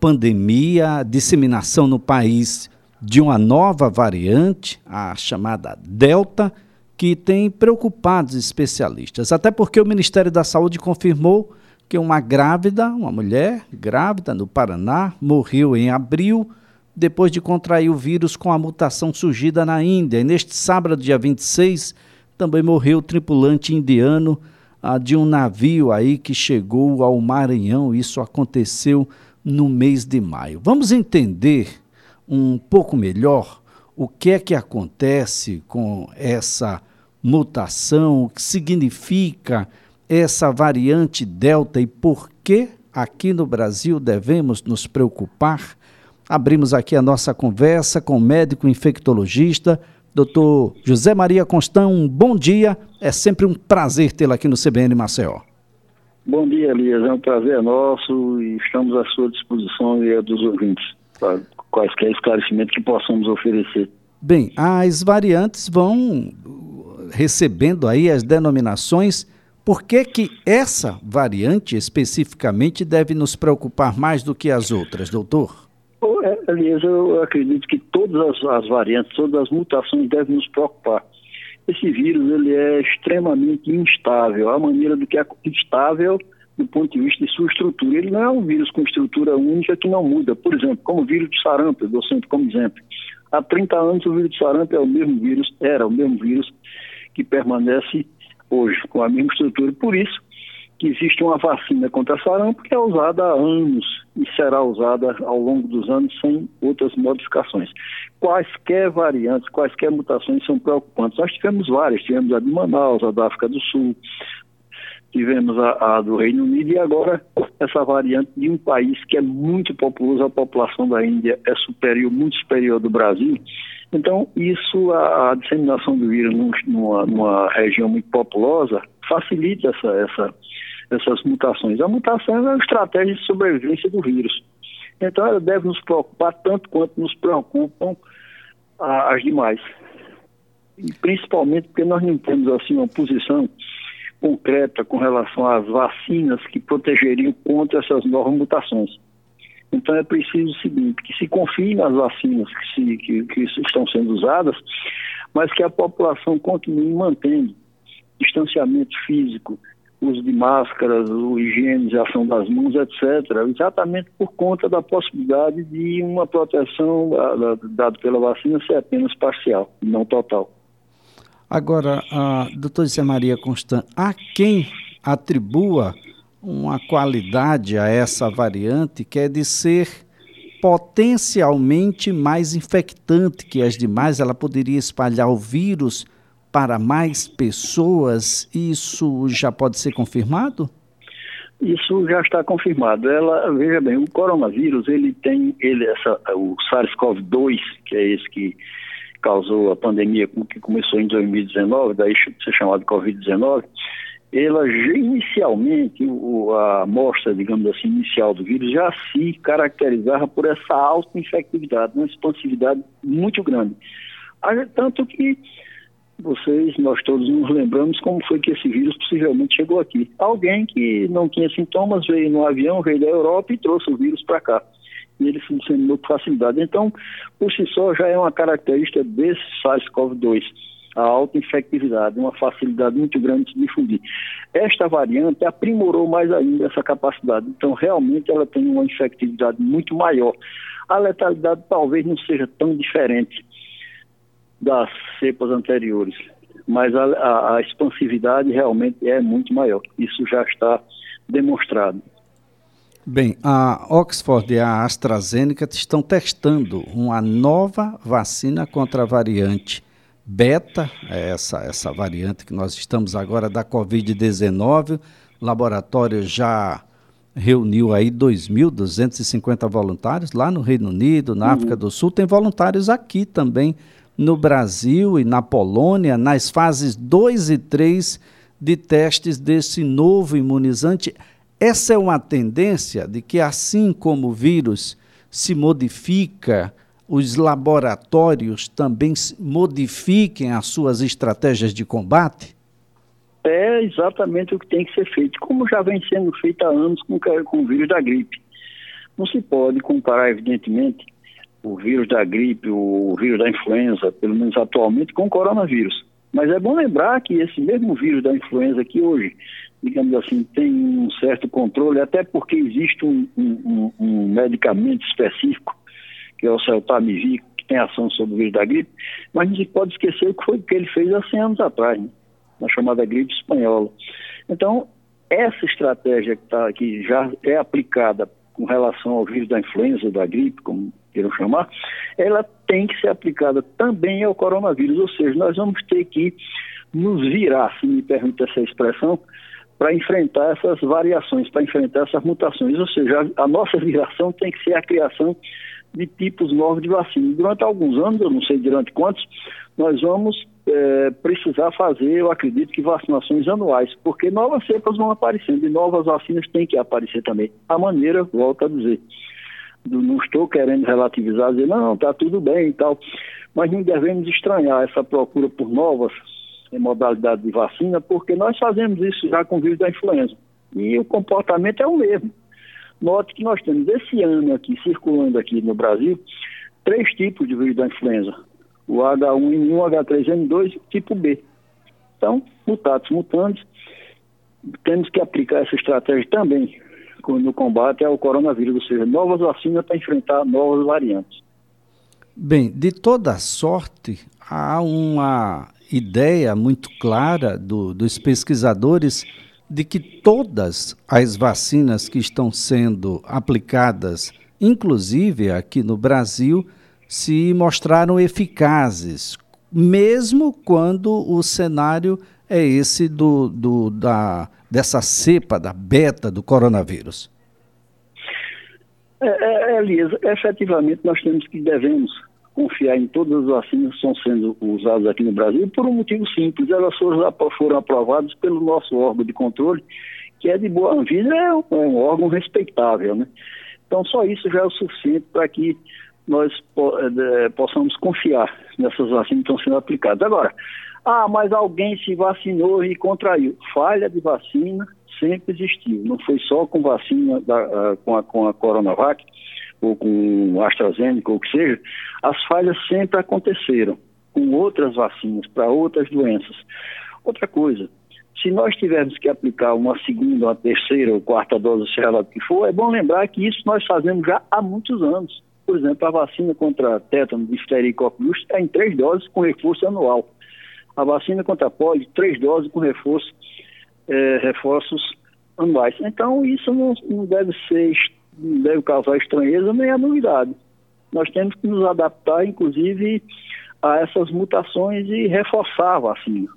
pandemia, a disseminação no país de uma nova variante, a chamada Delta, que tem preocupado os especialistas. Até porque o Ministério da Saúde confirmou que uma grávida, uma mulher grávida no Paraná, morreu em abril depois de contrair o vírus com a mutação surgida na Índia. E neste sábado, dia 26, também morreu o tripulante indiano ah, de um navio aí que chegou ao Maranhão. Isso aconteceu no mês de maio. Vamos entender um pouco melhor o que é que acontece com essa mutação, o que significa essa variante Delta e por que aqui no Brasil devemos nos preocupar? Abrimos aqui a nossa conversa com o médico infectologista, doutor José Maria Constão. Um bom dia, é sempre um prazer tê-lo aqui no CBN Maceió. Bom dia, Elias. É um prazer nosso e estamos à sua disposição e a dos ouvintes para quaisquer esclarecimentos que possamos oferecer. Bem, as variantes vão recebendo aí as denominações. Por que, que essa variante especificamente deve nos preocupar mais do que as outras, doutor? É, Elias, eu acredito que todas as, as variantes, todas as mutações devem nos preocupar esse vírus ele é extremamente instável. A maneira do que é instável do ponto de vista de sua estrutura. Ele não é um vírus com estrutura única que não muda. Por exemplo, como o vírus de sarampo, eu dou sempre como exemplo. Há 30 anos o vírus de sarampo é o mesmo vírus, era o mesmo vírus que permanece hoje, com a mesma estrutura. Por isso que existe uma vacina contra sarampo que é usada há anos e será usada ao longo dos anos sem outras modificações. Quaisquer variantes, quaisquer mutações são preocupantes. Nós tivemos várias, tivemos a de Manaus, a da África do Sul, tivemos a, a, do Reino Unido e agora essa variante de um país que é muito populoso, a população da Índia é superior, muito superior do Brasil. Então, isso, a, a disseminação do vírus numa, numa, região muito populosa, facilita essa, essa, essas mutações. A mutação é uma estratégia de sobrevivência do vírus. Então, ela deve nos preocupar tanto quanto nos preocupam as demais. E principalmente porque nós não temos assim uma posição concreta com relação às vacinas que protegeriam contra essas novas mutações. Então é preciso o seguinte, que se confie nas vacinas que, se, que, que estão sendo usadas, mas que a população continue mantendo distanciamento físico, uso de máscaras, o higienização das mãos, etc., exatamente por conta da possibilidade de uma proteção dada pela vacina ser apenas parcial, não total. Agora, a doutora Zé Maria Constant, há quem atribua uma qualidade a essa variante que é de ser potencialmente mais infectante que as demais, ela poderia espalhar o vírus para mais pessoas. Isso já pode ser confirmado? Isso já está confirmado. Ela, veja bem, o coronavírus, ele tem ele essa o SARS-CoV-2, que é esse que causou a pandemia que começou em 2019, daí ser chamado Covid-19, ela inicialmente, o, a amostra, digamos assim, inicial do vírus já se caracterizava por essa alta infectividade, uma expansividade muito grande. Tanto que vocês, nós todos nos lembramos como foi que esse vírus possivelmente chegou aqui. Alguém que não tinha sintomas veio no avião, veio da Europa e trouxe o vírus para cá e ele se disseminou com facilidade. Então, por si só, já é uma característica desse SARS-CoV-2, a alta infectividade, uma facilidade muito grande de se difundir. Esta variante aprimorou mais ainda essa capacidade, então realmente ela tem uma infectividade muito maior. A letalidade talvez não seja tão diferente das cepas anteriores, mas a, a, a expansividade realmente é muito maior. Isso já está demonstrado. Bem, a Oxford e a AstraZeneca estão testando uma nova vacina contra a variante beta, é essa, essa variante que nós estamos agora da Covid-19. O laboratório já reuniu aí 2.250 voluntários lá no Reino Unido, na uhum. África do Sul. Tem voluntários aqui também no Brasil e na Polônia, nas fases 2 e 3 de testes desse novo imunizante. Essa é uma tendência de que, assim como o vírus se modifica, os laboratórios também modifiquem as suas estratégias de combate? É exatamente o que tem que ser feito, como já vem sendo feito há anos com, com o vírus da gripe. Não se pode comparar, evidentemente, o vírus da gripe, o vírus da influenza, pelo menos atualmente, com o coronavírus. Mas é bom lembrar que esse mesmo vírus da influenza que hoje, digamos assim, tem um certo controle, até porque existe um, um, um medicamento específico, que é o Celtamivir, que tem ação sobre o vírus da gripe, mas não se pode esquecer o que foi que ele fez há 100 anos atrás, né? na chamada gripe espanhola. Então, essa estratégia que, tá, que já é aplicada com relação ao vírus da influenza, da gripe, como queiram chamar, ela tem que ser aplicada também ao coronavírus, ou seja, nós vamos ter que nos virar, se me permite essa expressão, para enfrentar essas variações, para enfrentar essas mutações, ou seja, a, a nossa viração tem que ser a criação de tipos novos de vacina. Durante alguns anos, eu não sei durante quantos, nós vamos é, precisar fazer, eu acredito que vacinações anuais, porque novas cepas vão aparecendo e novas vacinas têm que aparecer também. A maneira, volto a dizer, não estou querendo relativizar, dizer, não, está tudo bem e tal, mas não devemos estranhar essa procura por novas modalidades de vacina, porque nós fazemos isso já com o vírus da influenza. E o comportamento é o mesmo. Note que nós temos esse ano aqui, circulando aqui no Brasil, três tipos de vírus da influenza. O H1N1, H3N2 e tipo B. Então, mutados mutantes, temos que aplicar essa estratégia também no combate ao coronavírus, ou seja, novas vacinas para enfrentar novas variantes. Bem, de toda sorte, há uma ideia muito clara do, dos pesquisadores de que todas as vacinas que estão sendo aplicadas, inclusive aqui no Brasil, se mostraram eficazes, mesmo quando o cenário é esse do, do, da, dessa cepa, da beta do coronavírus? É, é, é, efetivamente nós temos que devemos confiar em todas as vacinas que estão sendo usadas aqui no Brasil por um motivo simples. Elas foram, foram aprovadas pelo nosso órgão de controle, que é de boa Anvisa, é um, é um órgão respeitável, né? Então só isso já é o suficiente para que nós é, possamos confiar nessas vacinas que estão sendo aplicadas. Agora, ah, mas alguém se vacinou e contraiu. Falha de vacina sempre existiu. Não foi só com vacina da, com, a, com a Coronavac ou com AstraZeneca ou o que seja. As falhas sempre aconteceram com outras vacinas para outras doenças. Outra coisa, se nós tivermos que aplicar uma segunda, uma terceira ou quarta dose, seja lá o que for, é bom lembrar que isso nós fazemos já há muitos anos. Por exemplo, a vacina contra tétano, difteria e coqueluche é em três doses com reforço anual a vacina contra a polio, três doses com reforço, é, reforços anuais. Então, isso não, não deve ser, não deve causar estranheza nem a novidade. Nós temos que nos adaptar, inclusive, a essas mutações e reforçar a vacina.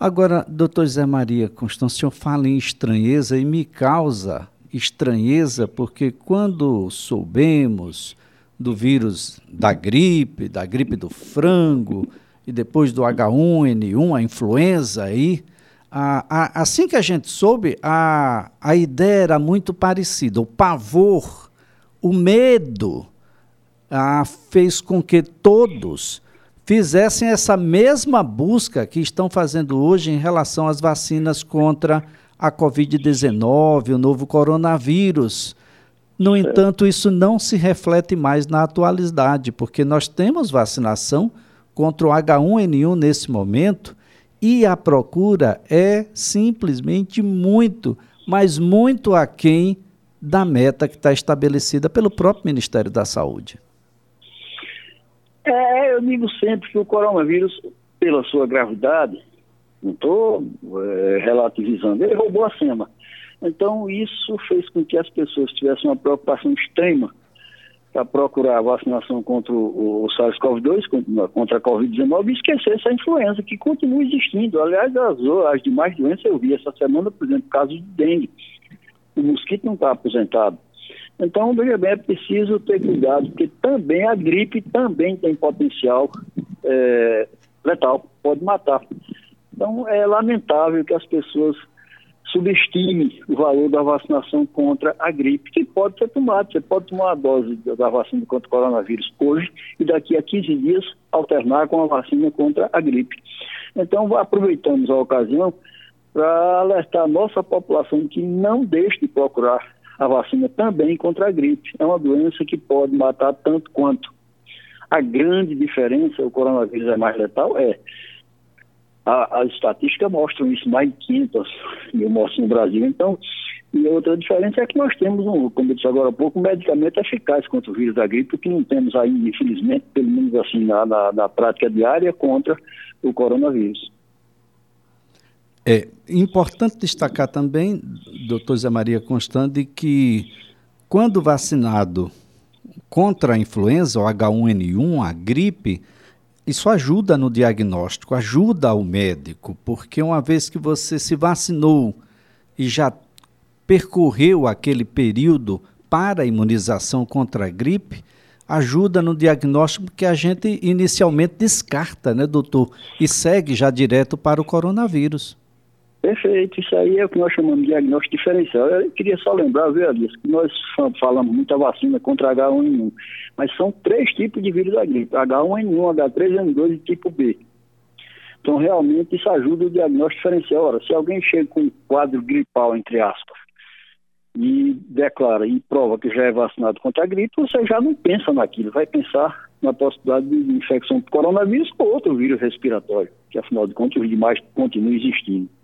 Agora, doutor Zé Maria Constâncio, fala em estranheza e me causa estranheza porque quando soubemos do vírus da gripe, da gripe do frango, e depois do H1N1, a influenza aí, a, a, assim que a gente soube, a, a ideia era muito parecida. O pavor, o medo, a, fez com que todos fizessem essa mesma busca que estão fazendo hoje em relação às vacinas contra a Covid-19, o novo coronavírus. No entanto, isso não se reflete mais na atualidade, porque nós temos vacinação contra o H1N1 nesse momento e a procura é simplesmente muito, mas muito aquém da meta que está estabelecida pelo próprio Ministério da Saúde. É, eu digo sempre que o coronavírus, pela sua gravidade, não estou é, relativizando, ele roubou a cena. Então, isso fez com que as pessoas tivessem uma preocupação extrema para procurar a vacinação contra o, o SARS-CoV-2, contra a Covid-19 e esquecer essa influenza que continua existindo. Aliás, as, as demais doenças eu vi essa semana, por exemplo, caso de dengue. O mosquito não está aposentado. Então, veja bem, é preciso ter cuidado, porque também a gripe também tem potencial é, letal, pode matar. Então, é lamentável que as pessoas subestime o valor da vacinação contra a gripe, que pode ser tomada. Você pode tomar a dose da vacina contra o coronavírus hoje e daqui a 15 dias alternar com a vacina contra a gripe. Então, aproveitamos a ocasião para alertar a nossa população que não deixe de procurar a vacina também contra a gripe. É uma doença que pode matar tanto quanto. A grande diferença, o coronavírus é mais letal, é a, as estatísticas mostram isso, mais de 500 mil mortes no Brasil. Então, e outra diferença é que nós temos, um, como eu disse agora há pouco, um medicamento eficaz contra o vírus da gripe, que não temos ainda, infelizmente, pelo menos assim, na, na, na prática diária, contra o coronavírus. É importante destacar também, doutor Zé Maria Constante, que quando vacinado contra a influenza, o H1N1, a gripe, isso ajuda no diagnóstico, ajuda o médico, porque uma vez que você se vacinou e já percorreu aquele período para a imunização contra a gripe, ajuda no diagnóstico que a gente inicialmente descarta, né, doutor? E segue já direto para o coronavírus. Perfeito, isso aí é o que nós chamamos de diagnóstico diferencial. Eu queria só lembrar, viu, Alice, que nós falamos muita vacina contra H1N1, mas são três tipos de vírus da gripe: H1N1, H3N2 e tipo B. Então, realmente, isso ajuda o diagnóstico diferencial. Ora, se alguém chega com um quadro gripal, entre aspas, e declara e prova que já é vacinado contra a gripe, você já não pensa naquilo, vai pensar na possibilidade de infecção por coronavírus ou outro vírus respiratório, que afinal de contas os demais continuam existindo.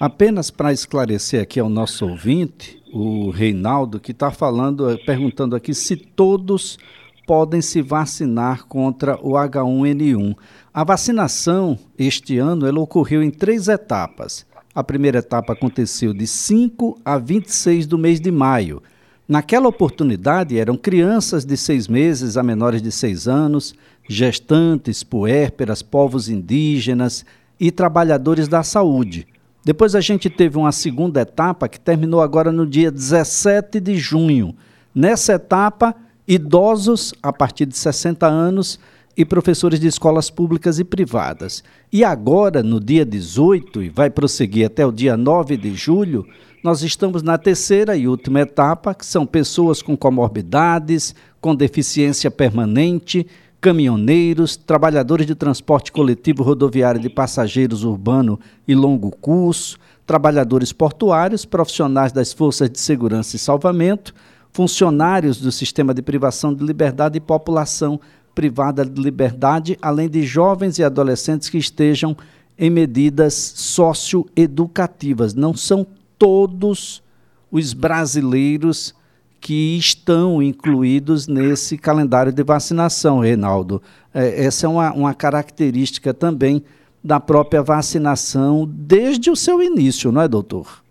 Apenas para esclarecer aqui ao nosso ouvinte, o Reinaldo, que está falando, perguntando aqui se todos podem se vacinar contra o H1N1. A vacinação este ano ela ocorreu em três etapas. A primeira etapa aconteceu de 5 a 26 do mês de maio. Naquela oportunidade, eram crianças de seis meses a menores de seis anos, gestantes, puérperas, povos indígenas e trabalhadores da saúde. Depois a gente teve uma segunda etapa que terminou agora no dia 17 de junho. Nessa etapa, idosos a partir de 60 anos e professores de escolas públicas e privadas. E agora, no dia 18, e vai prosseguir até o dia 9 de julho, nós estamos na terceira e última etapa, que são pessoas com comorbidades, com deficiência permanente, caminhoneiros, trabalhadores de transporte coletivo rodoviário de passageiros urbano e longo curso, trabalhadores portuários, profissionais das forças de segurança e salvamento, funcionários do sistema de privação de liberdade e população privada de liberdade, além de jovens e adolescentes que estejam em medidas socioeducativas. Não são todos os brasileiros que estão incluídos nesse calendário de vacinação, Reinaldo. É, essa é uma, uma característica também da própria vacinação desde o seu início, não é, doutor?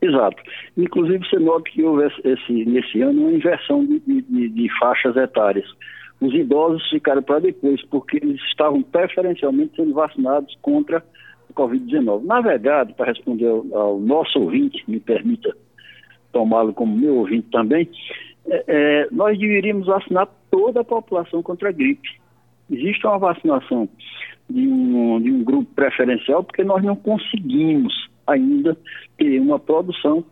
Exato. Inclusive, você nota que houve esse, nesse ano uma inversão de, de, de faixas etárias os idosos ficaram para depois, porque eles estavam preferencialmente sendo vacinados contra a Covid-19. Na verdade, para responder ao, ao, nosso ouvinte, me permita tomá-lo como meu ouvinte também, é, é, nós deveríamos vacinar toda a população contra a gripe. Existe uma vacinação de um, de um grupo preferencial porque nós não conseguimos ainda ter uma produção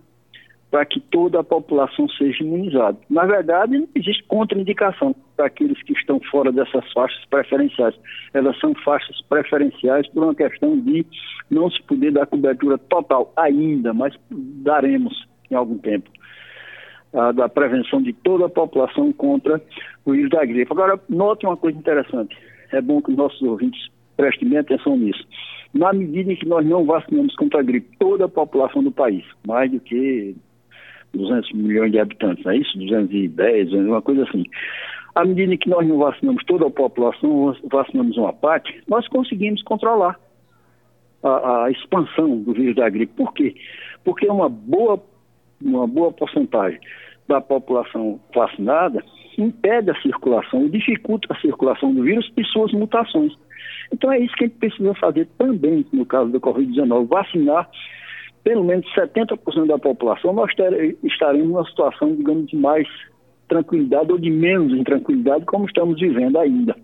para que toda a população seja imunizada. Na verdade, não existe contraindicação para aqueles que estão fora dessas faixas preferenciais. Elas são faixas preferenciais por uma questão de não se poder dar cobertura total ainda, mas daremos em algum tempo. Da prevenção de toda a população contra o vírus da gripe. Agora, note uma coisa interessante. É bom que os nossos ouvintes prestem bem atenção nisso. Na medida em que nós não vacinamos contra a gripe toda a população do país, mais do que 200 milhões de habitantes, não é isso? 210, uma coisa assim. À medida que nós não vacinamos toda a população, vacinamos uma parte, nós conseguimos controlar a, a expansão do vírus da gripe. Por quê? Porque uma boa, uma boa porcentagem da população vacinada impede a circulação, dificulta a circulação do vírus e suas mutações. Então é isso que a gente precisa fazer também no caso da Covid-19, vacinar pelo menos 70% da população, nós estaremos numa situação, digamos, de mais tranquilidade ou de menos intranquilidade, como estamos vivendo ainda.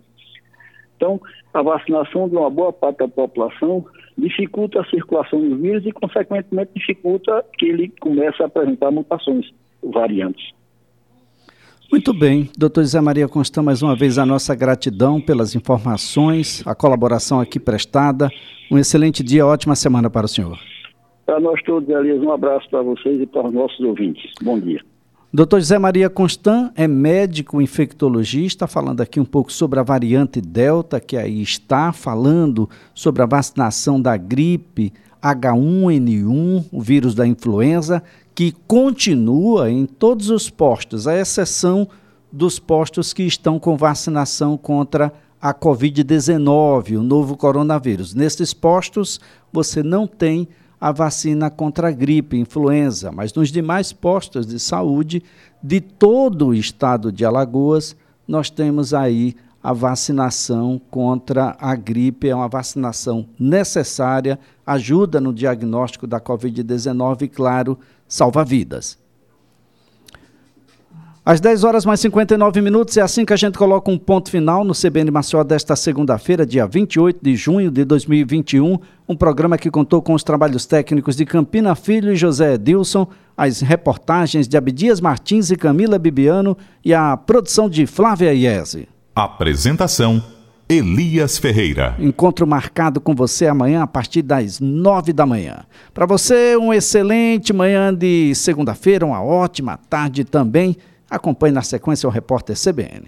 Então, a vacinação de uma boa parte da população dificulta a circulação do vírus e, consequentemente, dificulta que ele comece a apresentar mutações, variantes. Muito bem, doutor Zé Maria Constant, mais uma vez a nossa gratidão pelas informações, a colaboração aqui prestada. Um excelente dia, ótima semana para o senhor. Para nós todos, Elias, um abraço para vocês e para os nossos ouvintes. Bom dia. Dr. José Maria Constant é médico infectologista, falando aqui um pouco sobre a variante Delta, que aí está, falando sobre a vacinação da gripe H1N1, o vírus da influenza, que continua em todos os postos, à exceção dos postos que estão com vacinação contra a Covid-19, o novo coronavírus. Nesses postos, você não tem a vacina contra a gripe, influenza, mas nos demais postos de saúde de todo o estado de Alagoas, nós temos aí a vacinação contra a gripe, é uma vacinação necessária, ajuda no diagnóstico da Covid-19 e, claro, salva vidas. Às 10 horas mais 59 minutos, é assim que a gente coloca um ponto final no CBN Maceió desta segunda-feira, dia 28 de junho de 2021. Um programa que contou com os trabalhos técnicos de Campina Filho e José Edilson, as reportagens de Abdias Martins e Camila Bibiano e a produção de Flávia Iese. Apresentação Elias Ferreira. Encontro marcado com você amanhã a partir das nove da manhã. Para você, um excelente manhã de segunda-feira, uma ótima tarde também. Acompanhe na sequência o repórter CBN.